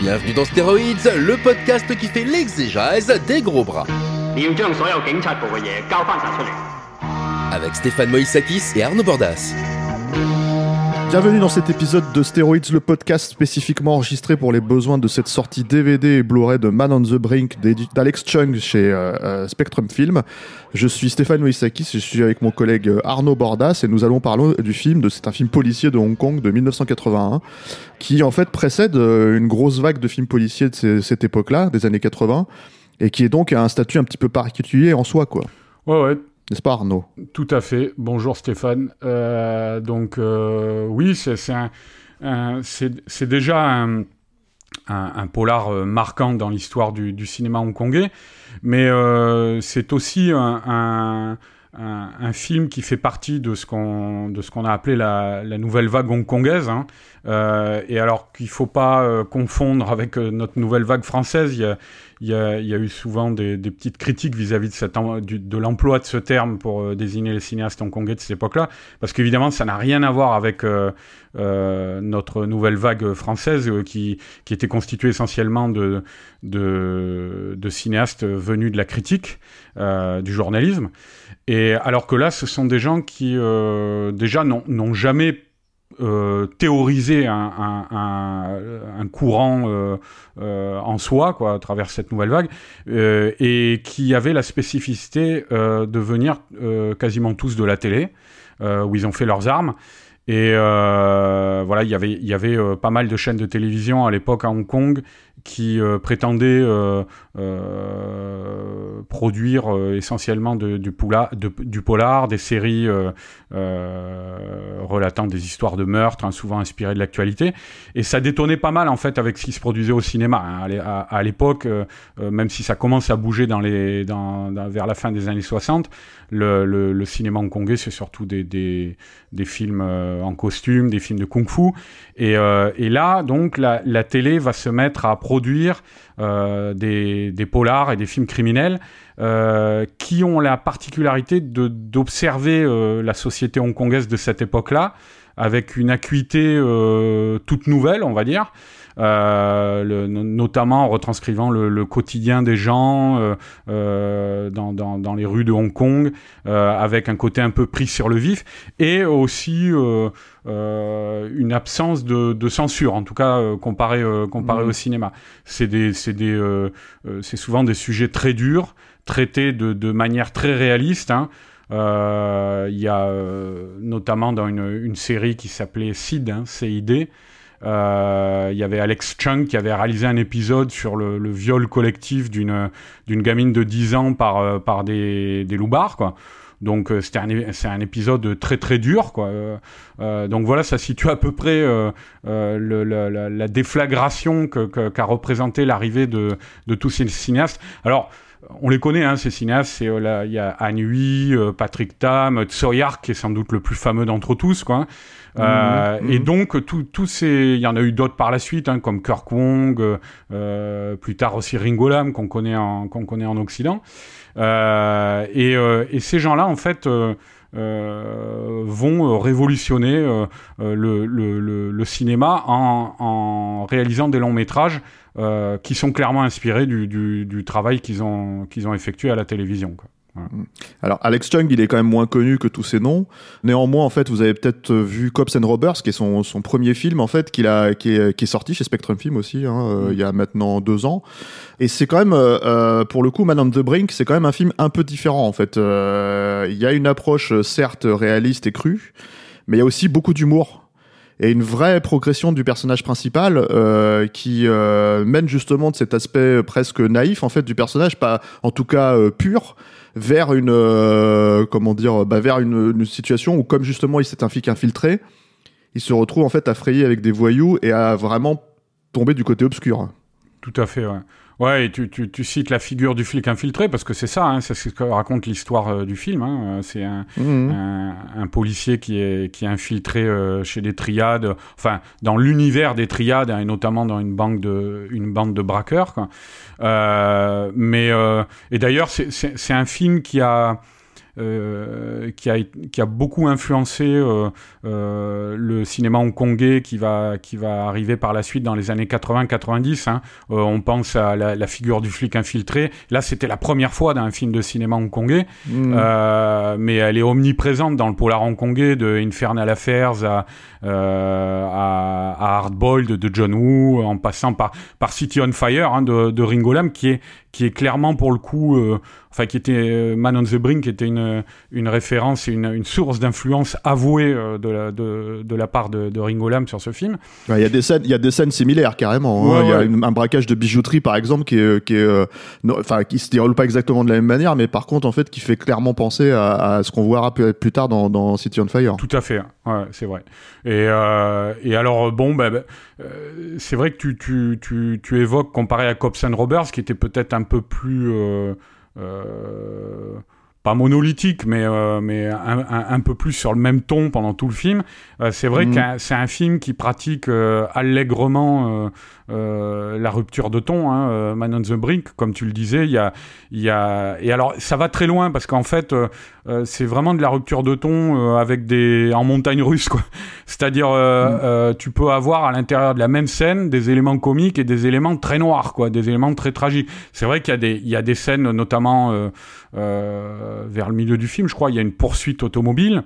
Bienvenue dans Steroids, le podcast qui fait l'exégèse des gros bras. Avec Stéphane Moïsakis et Arnaud Bordas. Bienvenue dans cet épisode de Steroids, le podcast spécifiquement enregistré pour les besoins de cette sortie DVD et Blu-ray de Man on the Brink d'Alex Chung chez euh, euh, Spectrum Film. Je suis Stéphane Moïsakis, je suis avec mon collègue euh, Arnaud Bordas et nous allons parler du film. de C'est un film policier de Hong Kong de 1981 qui en fait précède une grosse vague de films policiers de cette époque-là, des années 80, et qui est donc à un statut un petit peu particulier en soi, quoi. Ouais, ouais, N'est-ce pas Arnaud? Tout à fait. Bonjour Stéphane. Euh, donc euh, oui, c'est déjà un, polar euh, marquant dans l'histoire du, cinéma hongkongais, mais c'est aussi un, film qui fait partie de ce qu'on a appelé la, nouvelle vague hongkongaise. hein. Et alors qu'il faut pas confondre avec notre nouvelle vague française, il y a, il y a, y a eu souvent des, des petites critiques vis-à-vis de, em- du- de l'emploi de ce terme pour euh, désigner les cinéastes hongkongais de cette époque-là, parce qu'évidemment, ça n'a rien à voir avec euh, euh, notre nouvelle vague française euh, qui, qui était constituée essentiellement de, de, de cinéastes venus de la critique, du journalisme. Et alors que là, ce sont des gens qui déjà n'ont jamais euh, théorisé un, courant euh, euh, en soi, quoi, à travers cette nouvelle vague, et qui avaient la spécificité de venir quasiment tous de la télé, où ils ont fait leurs armes. Et euh, voilà, il y avait, euh, pas mal de chaînes de télévision à l'époque à Hong Kong qui euh, prétendaient produire essentiellement du, polar, des séries relatant des histoires de meurtres, hein, souvent inspirées de l'actualité. Et ça détonnait pas mal en fait avec ce qui se produisait au cinéma. hein. À l'é- À, à l'époque, même si ça commence à bouger vers la fin des années 60, le, cinéma hongkongais, c'est surtout des films euh, en costume, des films de kung-fu. Et, euh, là, donc, la, télé va se mettre à produire euh, des, polars et des films criminels qui ont la particularité d'observer la société hongkongaise de cette époque-là avec une acuité toute nouvelle, on va dire. Euh, le- no- notamment en retranscrivant le, le quotidien des gens euh, euh, dans, dans, dans les rues de Hong Kong, euh, avec un côté un peu pris sur le vif, et aussi euh, euh, une absence de, de censure, en tout cas euh, comparé, euh, comparé Mhm. au cinéma. C'est des, c'est des, euh, euh, c'est souvent des sujets très durs, traités de, de manière très réaliste. hein. Euh, Il y a euh, notamment dans une, une série qui s'appelait CID, hein, CID, il y avait Alex Chung qui avait réalisé un épisode sur le, le viol collectif d'une d'une gamine de 10 ans par euh, par des des loupards quoi. Donc euh, c'était un c'est un épisode très très dur quoi. Euh, euh, donc voilà, ça situe à peu près euh, euh, le- la, la- la déflagration que- que- qu'a représenté l'arrivée de de tous ces cinéastes. Alors on les connaît, hein, ces cinéastes. C'est, euh, là, Il y a Anne Hui, euh, Patrick Tam, Tsoyark, qui est sans doute le plus fameux d'entre tous. Quoi. Euh, Mhm, Et mhm. donc, tous ces, il y en a eu d'autres par la suite, hein, comme Kirk Wong, euh, euh, plus tard aussi Ringo Lam, qu'on connaît en, qu'on connaît en Occident. Euh, et, euh, et ces gens-là, en fait, euh, euh, vont euh, révolutionner euh, euh, le, le- le- le cinéma en, en réalisant des longs métrages euh, qui sont clairement inspirés du, du- du travail qu'ils ont, qu'ils ont effectué à la télévision. Quoi. Alors Alex Chung, il est quand même moins connu que tous ces noms. Néanmoins, en fait, vous avez peut-être euh, vu Cops and Robbers, qui est son, son premier film en fait, qu'il a, qui est, qui est sorti chez Spectrum Film aussi, hein, euh, Mm. il y a maintenant deux ans. Et c'est quand même, euh, pour le coup, Man on the Brink, c'est quand même un film un peu différent en fait. Euh, Il y a une approche certes réaliste et crue, mais il y a aussi beaucoup d'humour. Et une vraie progression du personnage principal euh, qui euh, mène justement de cet aspect presque naïf en fait du personnage, pas en tout cas euh, pur, vers une euh, comment dire, bah, vers une, situation où comme justement il s'est infiltré, il se retrouve en fait à frayer avec des voyous et à vraiment tomber du côté obscur. Tout à fait, ouais. Ouais, et tu, tu, tu cites la figure du flic infiltré parce que c'est ça, hein, c'est ce que raconte l'histoire euh, du film. Hein. Euh, C'est un, Mhm. un, un policier qui est, qui est infiltré euh, chez des triades, enfin dans l'univers des triades hein, et notamment dans une bande de, une bande de braqueurs. Quoi. Euh, mais euh, et d'ailleurs, c'est un film qui a euh, qui, a, qui a beaucoup influencé euh, euh, le cinéma hongkongais qui va, qui va arriver par la suite dans les années 80-90. Hein. On pense à la, la figure du flic infiltré. Là, c'était la première fois dans un film de cinéma hongkongais, euh, mais elle est omniprésente dans le polar hongkongais, de Infernal Affairs à, à, à Hardboiled de John Woo, en passant par, par City on Fire hein, de, de Ringo Lam, qui est, qui est clairement pour le coup, euh, enfin qui était euh, Man on the Brink, qui était une, une référence et une, une source d'influence avouée euh, de, la, de, de la part de, de Ringo Lam sur ce film. Ouais, Il y a des scènes, il y a des scènes similaires carrément. hein. Ouais, Il y a ouais. une- un braquage de bijouterie par exemple qui est, qui est, euh, non, qui se déroule pas exactement de la même manière, mais par contre en fait qui fait clairement penser à, à ce qu'on verra plus, plus tard dans, dans City on Fire. Tout à fait, hein. ouais, c'est vrai. Et, euh, et alors, euh, bon, bah, bah, euh, c'est vrai que tu, tu, tu, tu évoques, comparé à Cops and Robbers, qui était peut-être un peu plus... euh, euh, pas monolithique, mais, euh, mais un, un, un peu plus sur le même ton pendant tout le film. Euh, c'est vrai Mhm. que c'est un film qui pratique euh, allègrement euh, euh, la rupture de ton, hein, Man on the Brink, comme tu le disais. Il y a, il y a... Et alors, ça va très loin, parce qu'en fait, c'est vraiment de la rupture de ton euh, avec des... en montagne russe, quoi. C'est-à-dire, euh, euh, tu peux avoir à l'intérieur de la même scène des éléments comiques et des éléments très noirs, quoi, des éléments très tragiques. C'est vrai qu'il y a des, il y a des scènes, notamment vers le milieu du film, je crois, il y a une poursuite automobile.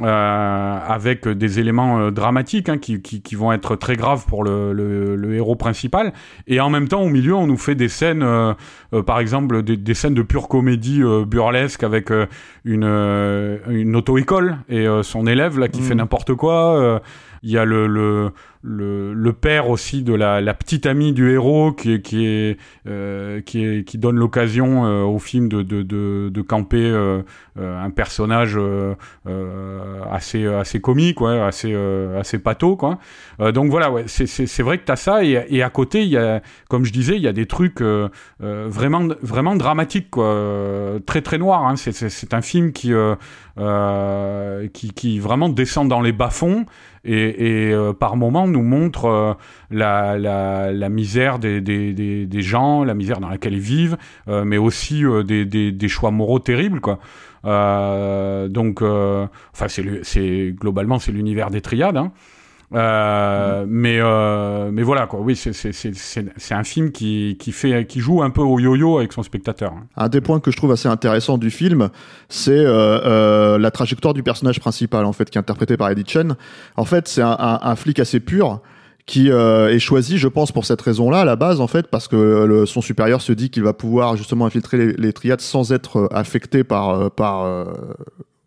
euh, avec des éléments euh, dramatiques hein, qui, qui, qui vont être très graves pour le, le, le héros principal et en même temps au milieu on nous fait des scènes euh, euh, par exemple des, des scènes de pure comédie euh, burlesque avec euh, une, euh, une auto-école et euh, son élève là qui Mhm. fait n'importe quoi euh, il y a le, le, le, père aussi de la, petite amie du héros qui est, qui est, euh, qui, qui donne l'occasion euh, au film de, de, de, de camper euh, euh, un personnage euh, euh, assez, assez comique, ouais, assez, euh, assez pato, quoi. Euh, donc voilà, ouais, c'est, vrai que t'as ça, et, et à côté, y a, comme je disais, il y a des trucs euh, euh, vraiment, vraiment dramatiques, quoi, euh, très très noirs. Hein. C'est, un film qui, euh, euh, qui, qui vraiment descend dans les bas-fonds et, et euh, par moments nous montre euh, la, la, la misère des, des, des, gens, la misère dans laquelle ils vivent, euh, mais aussi euh, des, choix moraux terribles, quoi. Euh, donc, euh, enfin, c'est globalement c'est l'univers des triades. Hein. Euh, mais euh, mais voilà quoi oui c'est un film qui qui fait qui joue un peu au yo-yo avec son spectateur hein. Un des points que je trouve assez intéressant du film, c'est euh, euh, la trajectoire du personnage principal, en fait, qui est interprété par Eddie Chen. En fait, c'est un, un, un flic assez pur qui euh, est choisi, je pense, pour cette raison-là, à la base, en fait, parce que le, son supérieur se dit qu'il va pouvoir justement infiltrer les, les triades sans être euh, affecté par, par euh,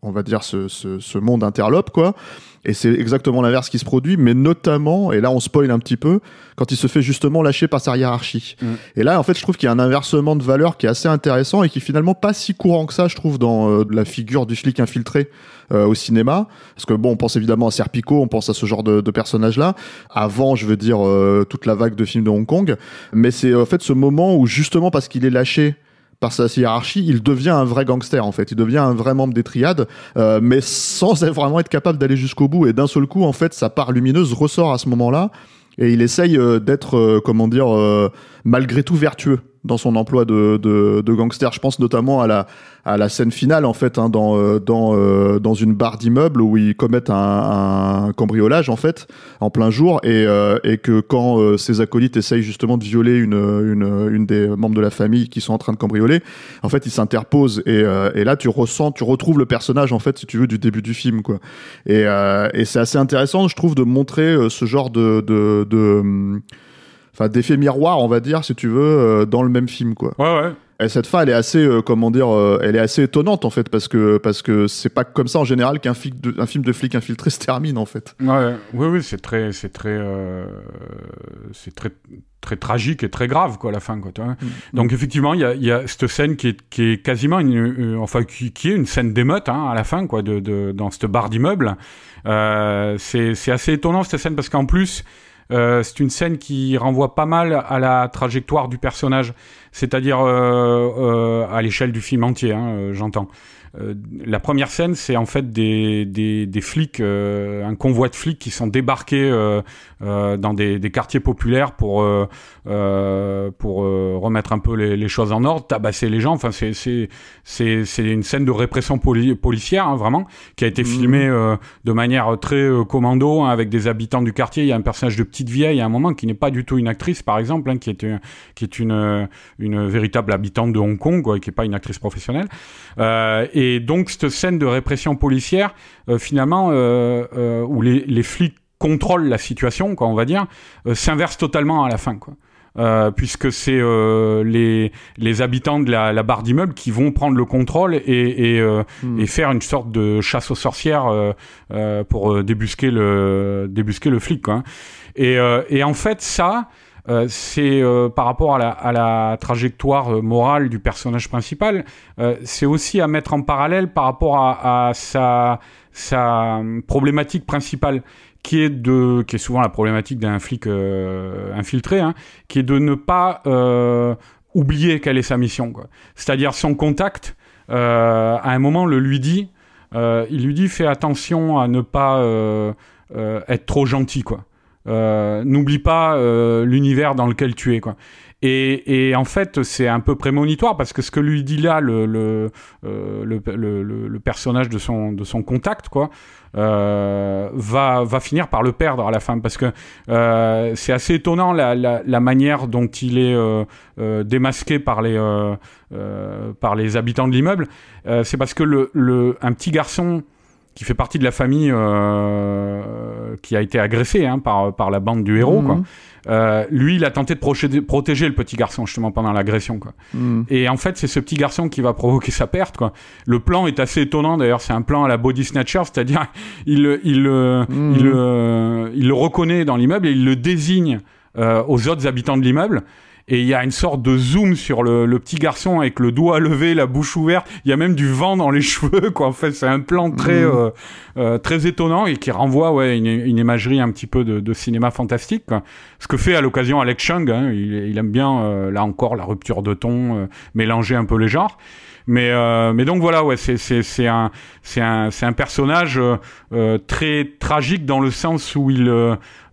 on va dire, ce, ce, ce monde interlope, quoi. Et c'est exactement l'inverse qui se produit, mais notamment, et là on spoil un petit peu, quand il se fait justement lâcher par sa hiérarchie. Mm. Et là, en fait, je trouve qu'il y a un inversement de valeur qui est assez intéressant et qui est finalement pas si courant que ça, je trouve, dans euh, la figure du flic infiltré euh, au cinéma. Parce que bon, on pense évidemment à Serpico, on pense à ce genre de, de personnage-là. Avant, je veux dire, euh, toute la vague de films de Hong Kong. Mais c'est en fait ce moment où justement parce qu'il est lâché par sa hiérarchie, il devient un vrai gangster en fait. Il devient un vrai membre des triades, euh, mais sans vraiment être capable d'aller jusqu'au bout. Et d'un seul coup, en fait, sa part lumineuse ressort à ce moment-là, et il essaye euh, d'être, euh, comment dire, euh, malgré tout vertueux dans son emploi de, de, de gangster. Je pense notamment à la, à la scène finale en fait, hein, dans, euh, dans, euh, dans une barre d'immeuble où ils commettent un, un cambriolage en fait en plein jour et, euh, et que quand euh, ses acolytes essayent justement de violer une, une, une des membres de la famille qui sont en train de cambrioler, en fait ils s'interposent et, euh, et là tu ressens, tu retrouves le personnage en fait si tu veux du début du film quoi. Et, euh, et c'est assez intéressant je trouve de montrer ce genre de, de, de hum, enfin d'effet miroir on va dire si tu veux euh, dans le même film quoi. ouais ouais Et cette fin, elle est assez, euh, comment dire, euh, elle est assez étonnante en fait, parce que parce que c'est pas comme ça en général qu'un film de, un film de flic infiltré se termine en fait. Ouais, oui, oui, c'est très, c'est très, euh, c'est très, très tragique et très grave quoi, à la fin, quoi. Tu vois Mm. Donc effectivement, il y a, y a cette scène qui est, qui est quasiment une, euh, enfin, qui, qui est une scène d'émeute hein, à la fin, quoi, de, de dans cette barre d'immeuble. Euh, c'est, c'est assez étonnant cette scène parce qu'en plus. Euh, c'est une scène qui renvoie pas mal à la trajectoire du personnage, c'est-à-dire euh, euh, à l'échelle du film entier, hein, euh, j'entends. Euh, la première scène, c'est en fait des, des, des flics, euh, un convoi de flics qui sont débarqués euh, dans des, des quartiers populaires pour pour remettre un peu les, les choses en ordre, tabasser les gens. Enfin, c'est c'est c'est c'est une scène de répression poli- policière hein, vraiment qui a été filmée euh, de manière très commando hein, avec des habitants du quartier. Il y a un personnage de petite vieille à un moment qui n'est pas du tout une actrice, par exemple, hein, qui est une, qui est une une véritable habitante de Hong Kong, quoi, qui est pas une actrice professionnelle. Euh, et donc cette scène de répression policière, euh, finalement, euh, euh, où les, les flics contrôlent la situation, quoi, on va dire, euh, s'inverse totalement à la fin, quoi. Euh, puisque c'est euh, les, les habitants de la, la barre d'immeuble qui vont prendre le contrôle et, et, euh, et faire une sorte de chasse aux sorcières euh, euh, pour débusquer le débusquer le flic quoi. Et, euh, et en fait ça euh, c'est euh, par rapport à la, à la trajectoire euh, morale du personnage principal, euh, c'est aussi à mettre en parallèle par rapport à, à sa, sa problématique principale, qui est de, qui est souvent la problématique d'un flic infiltré, hein, qui est de ne pas oublier quelle est sa mission. C'est-à-dire son contact, à un moment, le lui dit, il lui dit fais attention à ne pas être trop gentil, quoi. Euh, N'oublie pas euh, l'univers dans lequel tu es, quoi. Et, en fait, c'est un peu prémonitoire parce que ce que lui dit là le, euh, personnage de son, contact, quoi, va, finir par le perdre à la fin parce que c'est assez étonnant la, manière dont il est démasqué par les, par les habitants de l'immeuble. C'est parce que le, un petit garçon qui fait partie de la famille euh, qui a été agressé hein, par, par la bande du héros, Mhm. quoi. Euh, lui, il a tenté de protéger le petit garçon justement pendant l'agression, quoi. Mm. Et en fait, c'est ce petit garçon qui va provoquer sa perte, quoi. Le plan est assez étonnant, d'ailleurs. C'est un plan à la Body Snatcher, c'est-à-dire, il, il, le- Mhm. il, le- il le reconnaît dans l'immeuble et il le désigne euh, aux autres habitants de l'immeuble. Et il y a une sorte de zoom sur le, le petit garçon avec le doigt levé, la bouche ouverte. Il y a même du vent dans les cheveux, quoi. En fait, c'est un plan très, Mhm. euh, euh, très étonnant et qui renvoie, ouais, une, une imagerie un petit peu de, de cinéma fantastique, quoi. Ce que fait à l'occasion Alex Chung, hein. il, il aime bien, euh, là encore, la rupture de ton, euh, mélanger un peu les genres. Mais, euh, mais donc voilà, ouais, c'est, c'est, c'est un, c'est un, c'est un personnage euh, euh, très tragique dans le sens où il,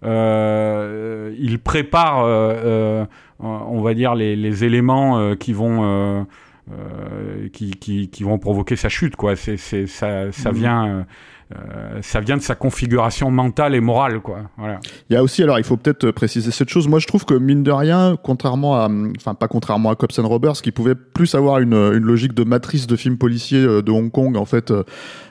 il prépare, on va dire, les, les éléments euh, qui vont, euh, euh, qui, qui, qui vont provoquer sa chute, quoi. C'est, c'est, ça, ça vient, euh, euh, ça vient de sa configuration mentale et morale, quoi. Il y a aussi, alors il faut peut-être préciser cette chose, moi je trouve que mine de rien, contrairement à, enfin pas contrairement à Cops and qui pouvait plus avoir une, une logique de matrice de films policiers euh, de Hong Kong, en fait, euh,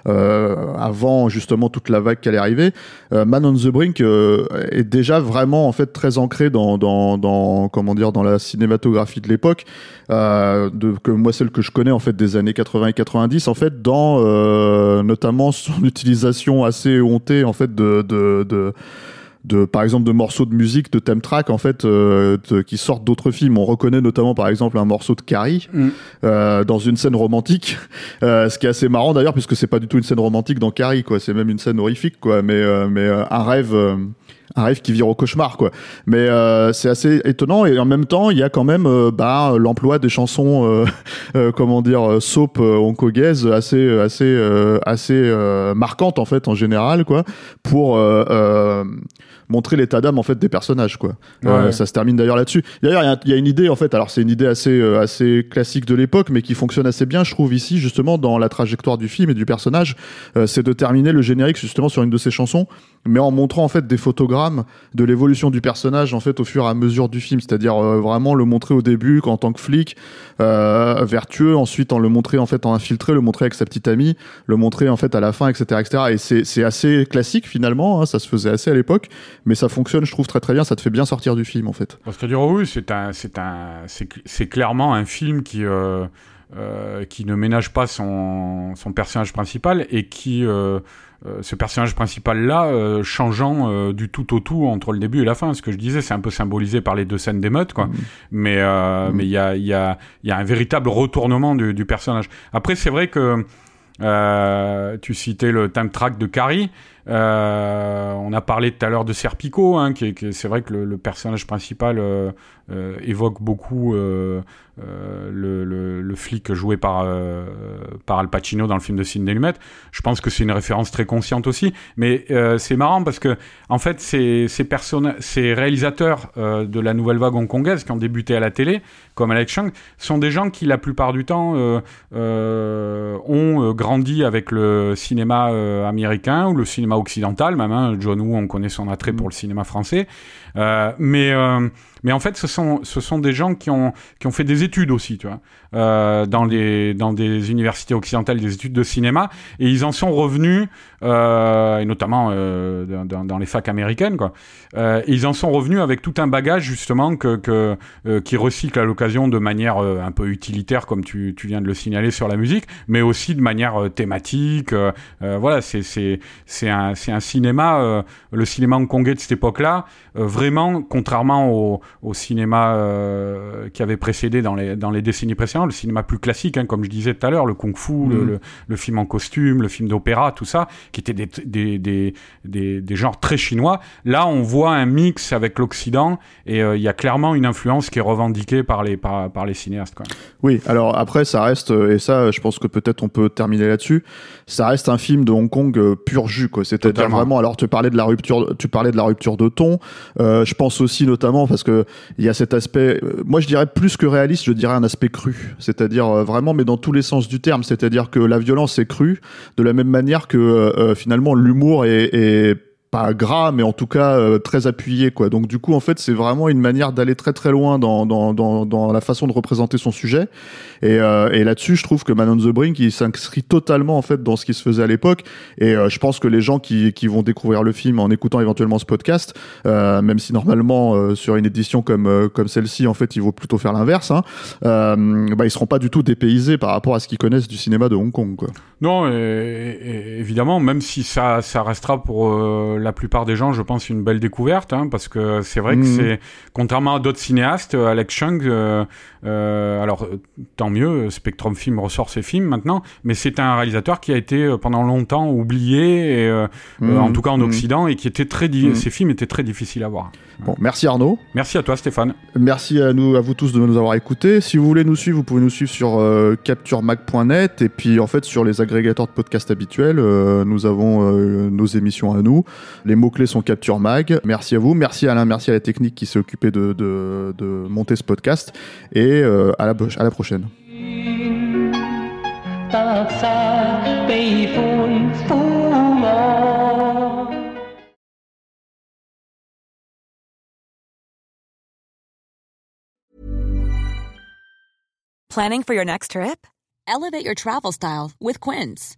euh, avant justement toute la vague qui allait arriver, euh, Man on the Brink euh, est déjà vraiment en fait très ancré dans, comment dire, dans la cinématographie de l'époque, euh, de, que moi celle que je connais en fait des années 80 et 90, en fait dans euh, notamment son utilisation assez hontée en fait de, de, de de par exemple de morceaux de musique de theme track en fait euh, de- qui sortent d'autres films. On reconnaît notamment par exemple un morceau de Carrie Mm. euh, dans une scène romantique. Euh, ce qui est assez marrant d'ailleurs puisque c'est pas du tout une scène romantique dans Carrie quoi. C'est même une scène horrifique quoi. Mais mais un rêve un rêve qui vire au cauchemar quoi mais euh, c'est assez étonnant et en même temps il y a quand même euh, bah, l'emploi des chansons euh, euh, comment dire soap hongkongaises assez assez assez marquantes en fait en général quoi pour montrer l'état d'âme en fait des personnages quoi. Ouais. ça se termine d'ailleurs là-dessus. D'ailleurs, il y a- il y, a une idée en fait. Alors c'est une idée assez assez classique de l'époque, mais qui fonctionne assez bien, je trouve ici justement dans la trajectoire du film et du personnage. C'est de terminer le générique justement sur une de ses chansons, mais en montrant en fait des photos de l'évolution du personnage en fait au fur et à mesure du film, c'est-à-dire euh, vraiment le montrer au début en tant que flic euh, vertueux, ensuite en le montrer en fait en infiltré, le montrer avec sa petite amie, le montrer en fait à la fin, etc., etc. Et c'est assez classique finalement, hein, ça se faisait assez à l'époque, mais ça fonctionne, je trouve très très bien, ça te fait bien sortir du film en fait. C'est-à-dire oui, c'est un c'est un c'est clairement un film qui euh, euh, qui ne ménage pas son, son personnage principal et qui euh, euh, ce personnage principal là euh, changeant euh, du tout au tout entre le début et la fin ce que je disais c'est un peu symbolisé par les deux scènes d'émeute quoi Mmh. mais euh, mais il y a il y a y a un véritable retournement du, du personnage après c'est vrai que euh, tu citais le time track de Carrie. Euh, on a parlé tout à l'heure de Serpico, hein, c'est vrai que le, personnage principal euh, euh, évoque beaucoup le, flic joué par, par Al Pacino dans le film de Sidney Lumet. Je pense que c'est une référence très consciente aussi, mais c'est marrant parce que en fait, ces, ces, réalisateurs de la nouvelle vague hongkongaise qui ont débuté à la télé, comme Alex Chung, sont des gens qui la plupart du temps ont grandi avec le cinéma américain ou le cinéma occidental, même. Hein, John Woo, on connaît son attrait pour le cinéma français, Euh, mais euh, mais en fait, ce sont ce sont des gens qui ont qui ont fait des études aussi, tu vois, euh, dans les dans des universités occidentales, des études de cinéma, et ils en sont revenus, et notamment dans, les facs américaines, quoi. Et ils en sont revenus avec tout un bagage justement que, qui recycle à l'occasion de manière un peu utilitaire, comme tu, tu viens de le signaler sur la musique, mais aussi de manière thématique. voilà, c'est un un cinéma, le cinéma hongkongais de cette époque-là, euh, vraiment contrairement au, au cinéma euh, qui avait précédé dans les dans les décennies précédentes, le cinéma plus classique, hein, comme je disais tout à l'heure, le kung-fu, le, Mhm. le, le film en costume, le film d'opéra, tout ça, qui étaient des, des, des, des, des genres très chinois. Là, on voit un mix avec l'Occident et euh, il y a clairement une influence qui est revendiquée par les, par, par les cinéastes. Quoi. Oui, alors après, ça reste, euh, et ça, je pense que peut-être on peut terminer là-dessus, ça reste un film de Hong Kong pur jus, quoi. C'est-à-dire Totalement. vraiment, alors tu parlais de la rupture, tu parlais de la rupture de ton, euh, je pense aussi notamment parce que il y a cet aspect, euh, moi je dirais plus que réaliste, je dirais un aspect cru. C'est-à-dire euh, vraiment, mais dans tous les sens du terme. C'est-à-dire que la violence est crue, de la même manière que euh, euh, finalement l'humour est pas gras, mais en tout cas euh, très appuyé, quoi. Donc du coup, en fait, c'est vraiment une manière d'aller très très loin dans, dans, dans, dans la façon de représenter son sujet. Et, euh, et là-dessus, je trouve que Man on the Brink, il s'inscrit totalement en fait dans ce qui se faisait à l'époque. Et euh, je pense que les gens qui, qui vont découvrir le film en écoutant éventuellement ce podcast, euh, même si normalement euh, sur une édition comme euh, comme celle-ci, en fait, il vaut plutôt faire l'inverse, hein, bah, ils seront pas du tout dépaysés par rapport à ce qu'ils connaissent du cinéma de Hong Kong, quoi. Non, et- et- évidemment, même si ça, ça restera pour la plupart des gens, je pense, une belle découverte, hein, parce que c'est vrai que Mhm. c'est, contrairement à d'autres cinéastes, euh, Alex Chung, euh, euh, alors tant mieux, Spectrum Film ressort ses films maintenant, mais c'est un réalisateur qui a été pendant longtemps oublié, et, Mhm. en tout cas en Mhm. Occident, et qui était très, ses films étaient très difficiles à voir. Bon, merci Arnaud. Merci à toi, Stéphane. Merci à nous, à vous tous de nous avoir écoutés. Si vous voulez nous suivre, vous pouvez nous suivre sur capturemag.net et puis en fait sur les agrégateurs de podcasts habituels, nous avons nos émissions à nous. Les mots-clés sont Capture Mag. Merci à vous. Merci Alain, merci à la technique qui s'est occupée de, monter ce podcast. Et euh, à, la, prochaine. Planning for your next trip? Elevate your travel style with Quince.